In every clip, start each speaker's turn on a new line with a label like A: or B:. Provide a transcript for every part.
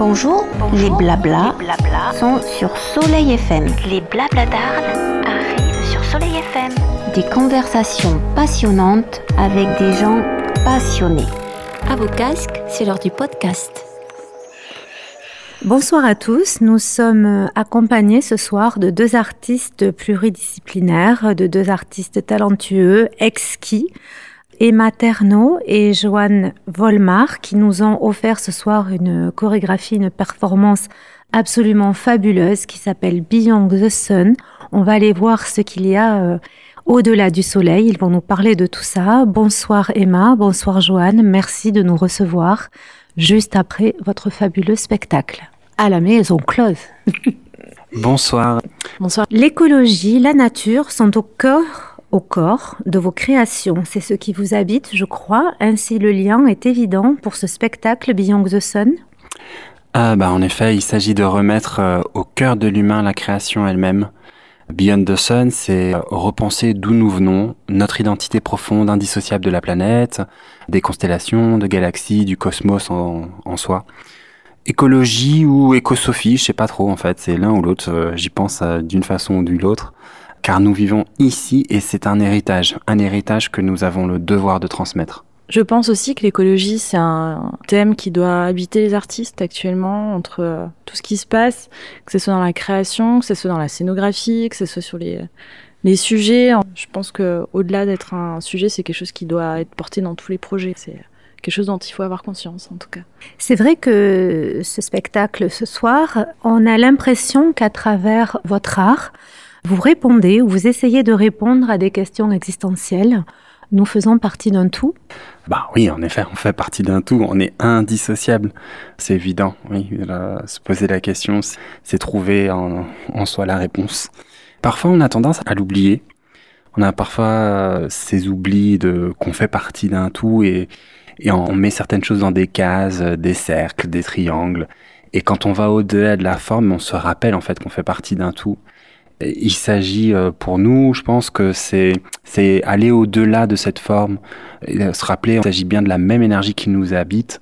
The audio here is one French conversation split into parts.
A: Bonjour, les blabla, sont sur Soleil FM.
B: Les blabladards arrivent sur Soleil FM.
A: Des conversations passionnantes avec des gens passionnés.
B: À vos casques, c'est l'heure du podcast.
C: Bonsoir à tous, nous sommes accompagnés ce soir de deux artistes pluridisciplinaires, de deux artistes talentueux, exquis, Emma Terno et Joanne Volmar, qui nous ont offert ce soir une chorégraphie, une performance absolument fabuleuse qui s'appelle Beyond the Sun. On va aller voir ce qu'il y a euh, au-delà du soleil. Ils vont nous parler de tout ça. Bonsoir Emma, bonsoir Joanne, merci de nous recevoir juste après votre fabuleux spectacle. À la maison close.
D: Bonsoir.
C: Bonsoir. L'écologie, la nature sont au cœur, au corps de vos créations. C'est ce qui vous habite, je crois. Ainsi, le lien est évident pour ce spectacle Beyond the Sun.
D: Ah bah en effet, il s'agit de remettre euh, au cœur de l'humain la création elle-même. Beyond the Sun, c'est repenser d'où nous venons, notre identité profonde, indissociable de la planète, des constellations, de galaxies, du cosmos en, soi. Écologie ou écosophie, je sais pas trop en fait, c'est l'un ou l'autre, euh, j'y pense euh, d'une façon ou d'une autre, car nous vivons ici et c'est un héritage, un héritage que nous avons le devoir de transmettre.
E: Je pense aussi que l'écologie, c'est un thème qui doit habiter les artistes actuellement, entre euh, tout ce qui se passe, que ce soit dans la création, que ce soit dans la scénographie, que ce soit sur les, les sujets. Je pense que au-delà d'être un sujet, c'est quelque chose qui doit être porté dans tous les projets. C'est quelque chose dont il faut avoir conscience, en tout cas.
C: C'est vrai que ce spectacle ce soir, on a l'impression qu'à travers votre art, vous répondez ou vous essayez de répondre à des questions existentielles. Nous faisons partie d'un tout.
D: Bah oui, en effet, on fait partie d'un tout, on est indissociable. C'est évident, se poser la question, c'est trouver en, soi la réponse. Parfois, on a tendance à l'oublier. On a parfois ces oublis de qu'on fait partie d'un tout et, et on met certaines choses dans des cases, des cercles, des triangles. Et quand on va au-delà de la forme, on se rappelle en fait qu'on fait partie d'un tout. Il s'agit pour nous, je pense que c'est c'est aller au-delà de cette forme, et se rappeler qu'il s'agit bien de la même énergie qui nous habite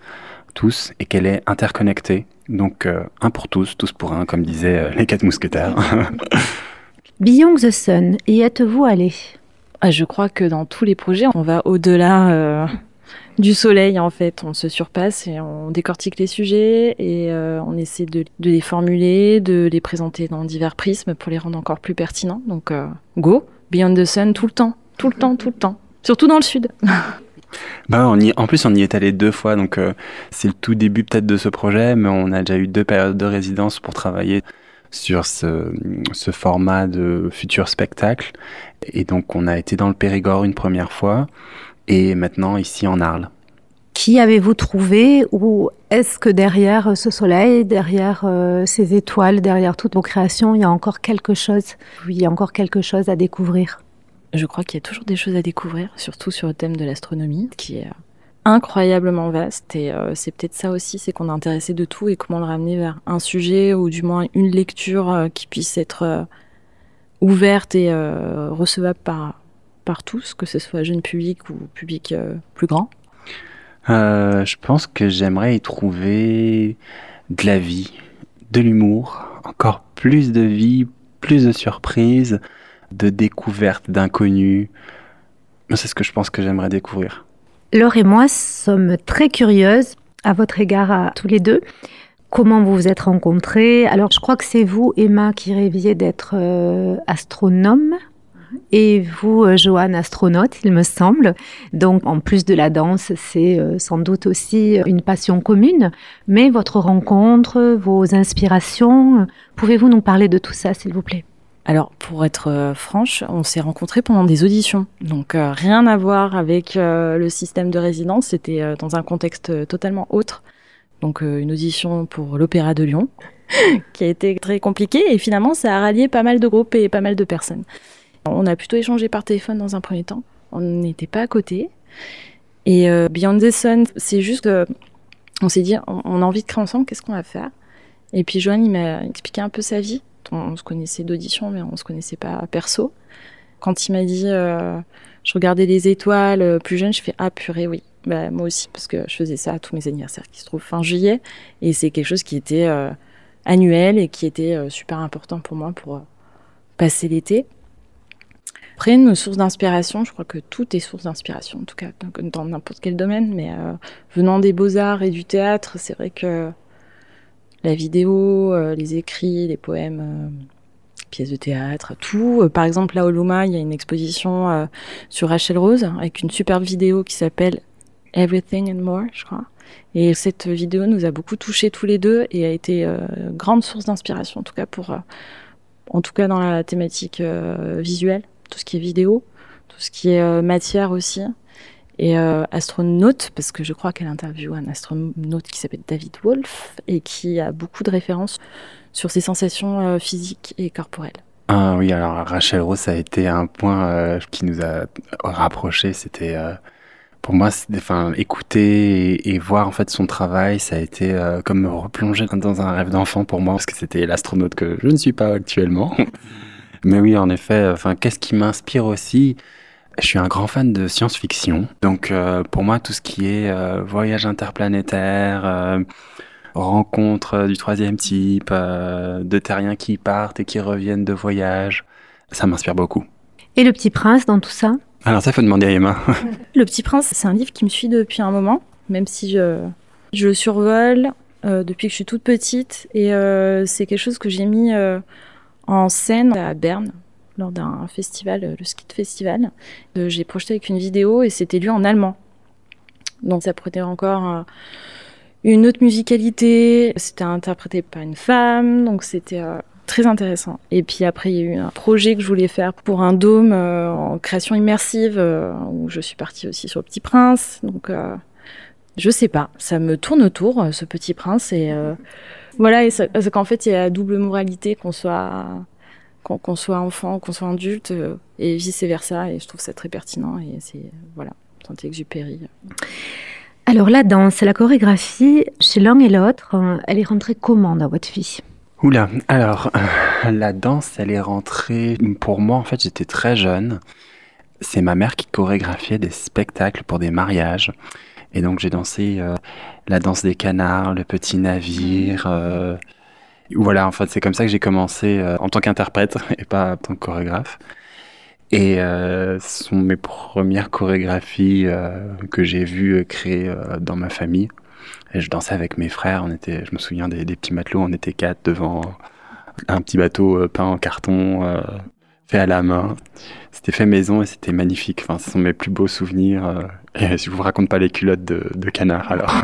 D: tous et qu'elle est interconnectée. Donc euh, un pour tous, tous pour un, comme disaient euh, les quatre mousquetaires.
C: Beyond the Sun, y êtes-vous allé?
E: Ah, Je crois que dans tous les projets, on va au-delà euh, du soleil en fait. On se surpasse et on décortique les sujets et euh, on essaie de, les formuler, de les présenter dans divers prismes pour les rendre encore plus pertinents. Donc euh, go, Beyond the Sun tout le temps, tout le temps, tout le temps. Surtout dans le sud.
D: Bah, en plus, on y est allé deux fois, donc euh, c'est le tout début peut-être de ce projet, mais on a déjà eu deux périodes de résidence pour travailler sur ce, format de futur spectacle. Et donc, on a été dans le Périgord une première fois, et maintenant ici en Arles.
C: Qui avez-vous trouvé ou est-ce que derrière ce soleil, derrière euh, ces étoiles, derrière toutes vos créations, il y a encore quelque chose Oui, il y a encore quelque chose à découvrir?
E: Je crois qu'il y a toujours des choses à découvrir, surtout sur le thème de l'astronomie, qui est incroyablement vaste. Et euh, c'est peut-être ça aussi, c'est qu'on est intéressé de tout et comment le ramener vers un sujet ou du moins une lecture euh, qui puisse être euh, ouverte et euh, recevable par, par tous, que ce soit jeune public ou public euh, plus grand.
D: je pense que j'aimerais y trouver de la vie, de l'humour, encore plus de vie, plus de surprises de découverte, d'inconnus. C'est ce que je pense que j'aimerais découvrir.
C: Laure et moi sommes très curieuses à votre égard à tous les deux. Comment vous vous êtes rencontrés Alors, je crois que c'est vous, Emma, qui rêviez d'être euh, astronome. Et vous, euh, Joanne, astronaute, il me semble. Donc, en plus de la danse, c'est euh, sans doute aussi une passion commune. Mais votre rencontre, vos inspirations, pouvez-vous nous parler de tout ça, s'il vous plaît?
E: Alors, pour être euh, franche, on s'est rencontrés pendant des auditions. Donc, rien à voir avec le système de résidence. C'était dans un contexte totalement autre. Donc, une audition pour l'Opéra de Lyon, qui a été très compliquée. Et finalement, ça a rallié pas mal de groupes et pas mal de personnes. On a plutôt échangé par téléphone dans un premier temps. On n'était pas à côté. Et euh, Beyond the Sun, c'est juste que on s'est dit, on, a envie de créer ensemble, qu'est-ce qu'on va faire? Et puis, Joanne, il m'a expliqué un peu sa vie on, se connaissait d'audition, mais on se connaissait pas perso. Quand il m'a dit, euh, je regardais les étoiles plus jeune, je fais ah purée, oui, Bah, moi aussi, parce que je faisais ça à tous mes anniversaires qui se trouvent fin juillet. Et c'est quelque chose qui était euh, annuel et qui était euh, super important pour moi pour euh, passer l'été. Après, nos sources d'inspiration, je crois que tout est source d'inspiration, en tout cas dans n'importe quel domaine, mais venant des beaux-arts et du théâtre, c'est vrai que la vidéo, les écrits, les poèmes, pièces de théâtre, tout. par exemple, là au Luma, il y a une exposition sur Rachel Rose avec une superbe vidéo qui s'appelle Everything and More, je crois. Et cette vidéo nous a beaucoup touchés tous les deux et a été euh, grande source d'inspiration, en tout cas pour, euh, en tout cas dans la thématique euh, visuelle, tout ce qui est vidéo, tout ce qui est matière aussi, et astronaute, parce que je crois qu'elle interviewe un astronaute qui s'appelle David Wolf et qui a beaucoup de références sur ses sensations physiques et corporelles.
D: Ah oui, alors Rachel Rose, ça a été un point qui nous a rapprochés. C'était pour moi, enfin, écouter et, voir en fait son travail, ça a été euh, comme me replonger dans un rêve d'enfant pour moi, parce que c'était l'astronaute que je ne suis pas actuellement. Mais oui, en effet, enfin, qu'est-ce qui m'inspire aussi? Je suis un grand fan de science-fiction, donc euh, pour moi, tout ce qui est euh, voyage interplanétaire, rencontre du troisième type, de terriens qui partent et qui reviennent de voyage, ça m'inspire beaucoup.
C: Et le petit prince dans tout ça?
D: Alors ça, faut demander à Emma.
E: le Petit Prince, c'est un livre qui me suit depuis un moment, même si je, je le survole euh, depuis que je suis toute petite. Et euh, c'est quelque chose que j'ai mis euh, en scène à Berne lors d'un festival, le Skit Festival. j'ai projeté avec une vidéo et c'était lu en allemand. Donc ça prenait encore une autre musicalité. C'était interprété par une femme, donc c'était très intéressant. Et puis après, il y a eu un projet que je voulais faire pour un dôme euh, en création immersive, euh, où je suis partie aussi sur le Petit Prince. Donc, euh, je sais pas, ça me tourne autour, ce Petit Prince. Et voilà, et c'est qu'en fait, il y a la double moralité, qu'on soit, qu'on soit enfant, qu'on soit adulte, et vice versa. Et je trouve ça très pertinent. Et c'est, voilà, Saint-Exupéry.
C: Alors la danse, la chorégraphie, chez l'un et l'autre, elle est rentrée comment dans votre vie?
D: Oula, alors euh, la danse, elle est rentrée. Pour moi, en fait, j'étais très jeune. C'est ma mère qui chorégraphiait des spectacles pour des mariages. Et donc j'ai dansé euh, la danse des canards, le petit navire. Euh, voilà, en fait, c'est comme ça que j'ai commencé en tant qu'interprète et pas en tant que chorégraphe. Et ce sont mes premières chorégraphies que j'ai vues créer dans ma famille. Et je dansais avec mes frères. On était, je me souviens des, petits matelots. On était quatre devant un petit bateau euh, peint en carton, euh, fait à la main. C'était fait maison et c'était magnifique. Enfin, ce sont mes plus beaux souvenirs. Euh, et je vous raconte pas les culottes de, canard alors.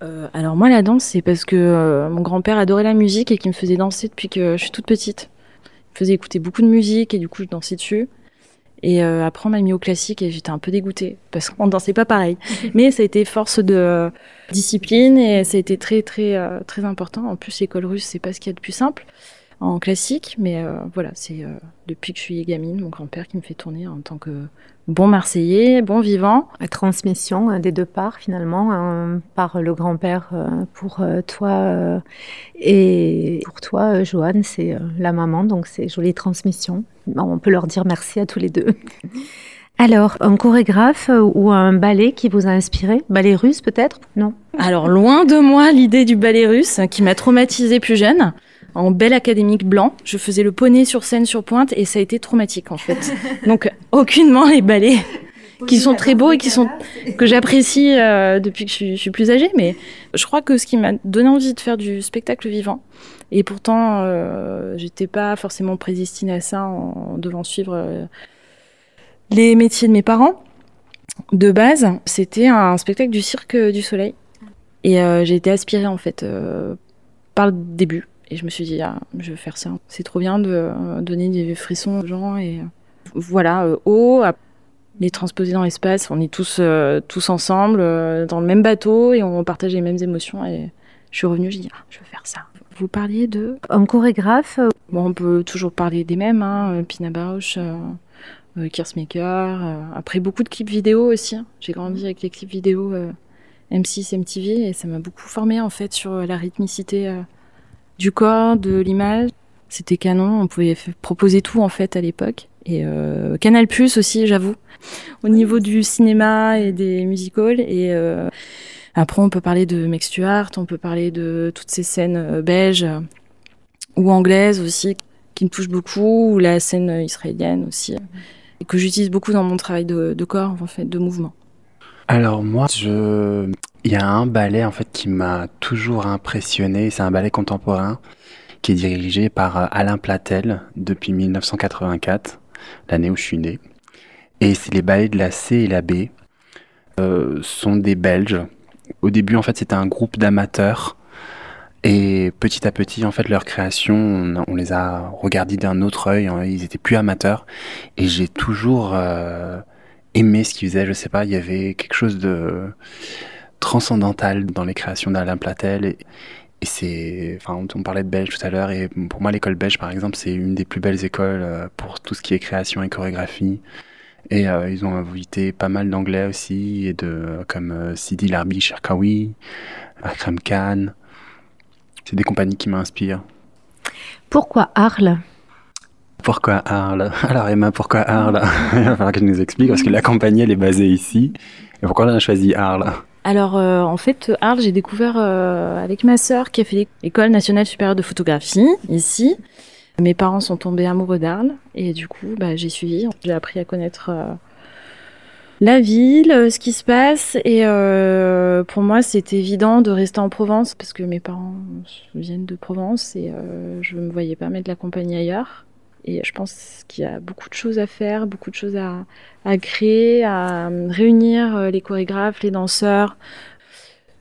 E: alors moi la danse c'est parce que mon grand-père adorait la musique et qui me faisait danser depuis que je suis toute petite. Il me faisait écouter beaucoup de musique et du coup je dansais dessus. Et euh, après, on m'a mis au classique et j'étais un peu dégoûtée parce qu'on dansait pas pareil. Mais ça a été force de euh, discipline et ça a été très, très, euh, très important. En plus, l'école russe, c'est pas ce qu'il y a de plus simple en classique. Mais voilà, c'est depuis que je suis gamine, mon grand-père qui me fait tourner en tant que bon Marseillais, bon vivant.
C: La transmission hein, des deux parts finalement, hein, par le grand-père euh, pour euh, toi euh, et pour toi, Joanne, c'est la maman, donc c'est jolie transmission. On peut leur dire merci à tous les deux. Alors, un chorégraphe ou un ballet qui vous a inspiré? Ballet russe peut-être? Non
E: Alors, loin de moi l'idée du ballet russe qui m'a traumatisée plus jeune en bel académique blanc. Je faisais le poney sur scène sur pointe et ça a été traumatique en fait. Donc aucunement les ballets qui sont très beaux et qui sont que j'apprécie euh, depuis que je suis, plus âgée. Mais je crois que ce qui m'a donné envie de faire du spectacle vivant, et pourtant euh, j'étais pas forcément prédestinée à ça en devant suivre euh, les métiers de mes parents. De base, c'était un spectacle du cirque du soleil. Et j'ai été aspirée en fait par le début. Et je me suis dit, ah, je vais faire ça. C'est trop bien de euh, donner des frissons aux gens. Et euh, voilà, euh, haut, les transposer dans l'espace. On est tous, tous ensemble, dans le même bateau, et on partage les mêmes émotions. Et je suis revenue, je dis, ah, je vais faire ça. Vous parliez de.
C: Un chorégraphe
E: Bon, on peut toujours parler des mêmes, hein, Pina Bausch. Kirsmaker, après beaucoup de clips vidéo aussi. Hein. J'ai grandi avec les clips vidéo M6, MTV et ça m'a beaucoup formé en fait sur la rythmicité du corps, de l'image. C'était canon, on pouvait proposer tout en fait à l'époque. Et euh, Canal Plus aussi, j'avoue, au niveau du cinéma et des musicals. Et euh, après, on peut parler de Meg Stuart, on peut parler de toutes ces scènes euh, belges ou anglaises aussi, qui me touchent beaucoup, ou la scène israélienne aussi, et que j'utilise beaucoup dans mon travail de, de corps, en fait, de mouvement.
D: Alors moi, je... il y a un ballet en fait qui m'a toujours impressionné. C'est un ballet contemporain qui est dirigé par euh, Alain Platel depuis 1984, l'année où je suis né. Et c'est les ballets de la C et la B. Euh, sont des Belges. Au début, en fait, c'était un groupe d'amateurs. Et petit à petit, en fait, leur création, on, les a regardés d'un autre œil. hein. Ils étaient plus amateurs. Et j'ai toujours euh, aimé ce qu'ils faisaient. Je sais pas, il y avait quelque chose de transcendantal dans les créations d'Alain Platel. Et, et c'est, enfin, on, parlait de Belge tout à l'heure. Et pour moi, l'école belge, par exemple, c'est une des plus belles écoles euh, pour tout ce qui est création et chorégraphie. Et euh, ils ont invité pas mal d'anglais aussi, et de, comme euh, Sidi Larbi Cherkaoui, Akram Khan. C'est des compagnies qui m'inspirent.
C: Pourquoi Arles?
D: Pourquoi Arles? Alors Emma, pourquoi Arles? Il va falloir que je nous explique, parce que la compagnie, elle est basée ici. Et pourquoi on a choisi Arles?
E: Alors, euh, en fait, Arles, j'ai découvert euh, avec ma sœur qui a fait l'école nationale supérieure de photographie ici. Mes parents sont tombés amoureux d'Arles et du coup, bah, j'ai suivi. J'ai appris à connaître euh, la ville, euh, ce qui se passe et pour moi, c'est évident de rester en Provence parce que mes parents viennent de Provence et je me voyais pas mettre la compagnie ailleurs. Et je pense qu'il y a beaucoup de choses à faire, beaucoup de choses à, créer, à euh, réunir euh, les chorégraphes, les danseurs.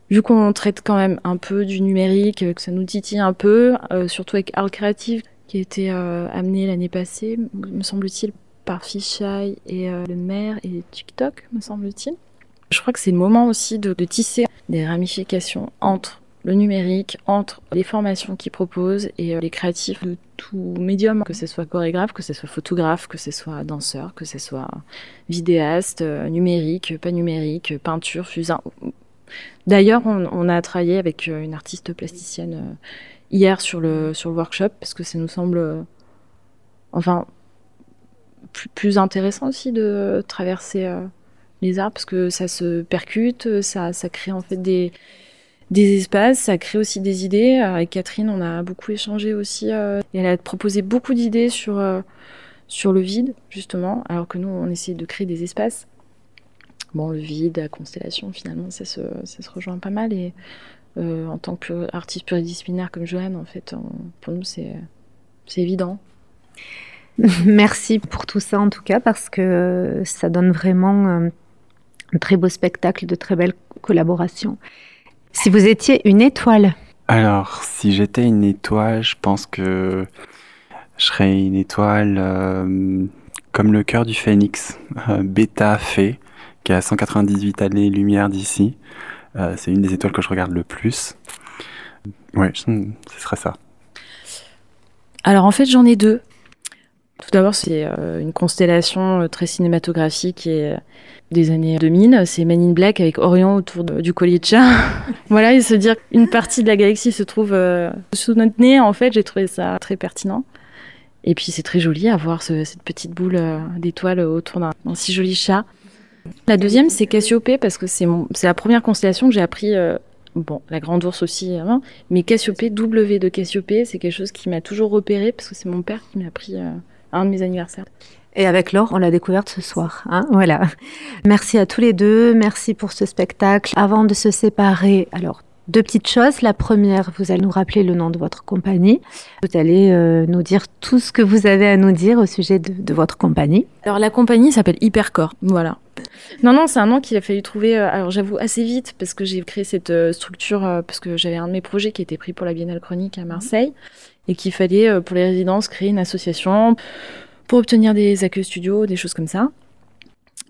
E: Vu qu'on traite quand même un peu du numérique, euh, que ça nous titille un peu, surtout avec Arles Créative, qui a été euh, amené l'année passée, me semble-t-il, par Fisheye et le maire et TikTok, me semble-t-il. Je crois que c'est le moment aussi de, tisser des ramifications entre le numérique, entre les formations qu'ils proposent et les créatifs tout médium, que ce soit chorégraphe, que ce soit photographe, que ce soit danseur, que ce soit vidéaste, euh, numérique, pas numérique, peinture, fusain. D'ailleurs, on, a travaillé avec euh, une artiste plasticienne euh, hier sur le, sur le workshop parce que ça nous semble, enfin, plus, plus intéressant aussi de traverser les arts parce que ça se percute, ça, ça crée en fait des, des espaces, ça crée aussi des idées. Euh, Avec Catherine, on a beaucoup échangé aussi euh, elle a proposé beaucoup d'idées sur, euh, sur le vide, justement, alors que nous, on essaie de créer des espaces. Bon, le vide, la constellation, finalement, ça se, ça se rejoint pas mal et en tant que artiste pluridisciplinaire comme Joanne, en fait, pour nous, c'est évident.
C: Merci pour tout ça en tout cas parce que ça donne vraiment un très beau spectacle, de très belles collaborations. Si vous étiez une étoile,
D: Alors, si j'étais une étoile, je pense que je serais une étoile euh, comme le cœur du phénix, euh, Beta Fé, qui est à 198 années-lumière d'ici. Euh, c'est une des étoiles que je regarde le plus. Ouais, je- ce serait ça.
E: Alors en fait, j'en ai deux. Tout d'abord, c'est euh, une constellation euh, très cinématographique et euh, des années 2000. C'est Men in Black avec Orion autour du collier de chat. voilà, et se dire qu'une partie de la galaxie se trouve sous notre nez, en fait, j'ai trouvé ça très pertinent. Et puis c'est très joli à voir ce- cette petite boule d'étoiles autour d'un si joli chat. La deuxième, c'est Cassiopée parce que c'est la première constellation que j'ai appris. bon, la grande ours aussi, hein, mais Cassiopée, W de Cassiopée, c'est quelque chose qui m'a toujours repéré parce que c'est mon père qui m'a appris un de mes anniversaires.
C: et avec Laure, on l'a découverte ce soir. hein, voilà. Merci à tous les deux, merci pour ce spectacle. Avant de se séparer, alors deux petites choses. La première, vous allez nous rappeler le nom de votre compagnie. Vous allez euh, nous dire tout ce que vous avez à nous dire au sujet de, de votre compagnie.
E: Alors la compagnie s'appelle Hypercore, voilà. Non, non, c'est un nom qu'il a fallu trouver, euh, alors j'avoue, assez vite parce que j'ai créé cette euh, structure euh, parce que j'avais un de mes projets qui était pris pour la Biennale Chronique à Marseille et qu'il fallait euh, pour les résidences créer une association pour obtenir des accueils studios, des choses comme ça.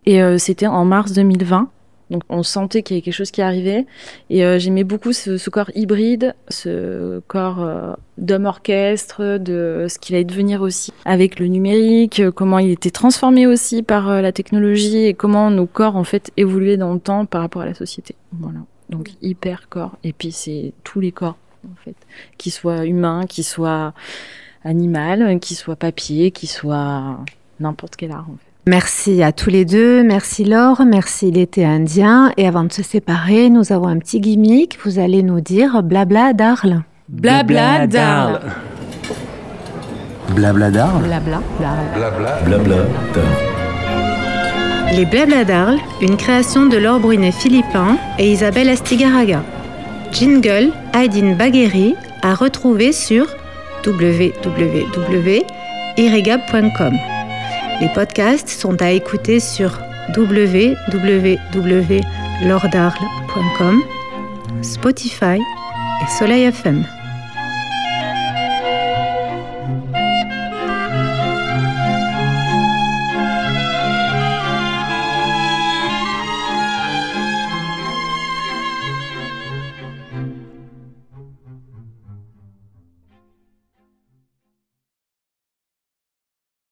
E: Et euh, c'était en mars 2020. Donc on sentait qu'il y avait quelque chose qui arrivait et euh, j'aimais beaucoup ce, corps hybride, ce corps d'homme orchestre, de ce qu'il allait devenir aussi avec le numérique, comment il était transformé aussi par la technologie et comment nos corps en fait évoluaient dans le temps par rapport à la société. Voilà. Donc hyper corps et puis c'est tous les corps en fait, qu'ils soient humains, qu'ils soient animal, qu'ils soient papier, qu'ils soient n'importe quel art en fait.
C: Merci à tous les deux, merci Laure, merci l'été indien. Et avant de se séparer, nous avons un petit gimmick. Vous allez nous dire blabla d'Arles.
E: Blabla d'Arles.
F: Blabla d'Arles.
E: Blabla d'Arles.
G: Blabla.
F: Blabla d'Arles.
C: Les blabla d'Arles, une création de Laure Brunet-Philippin et Isabelle Astigaraga. Jingle Aydin Bagheri à retrouver sur www.irrigab.com. Les podcasts sont à écouter sur www.lordarles.com, Spotify et Soleil FM.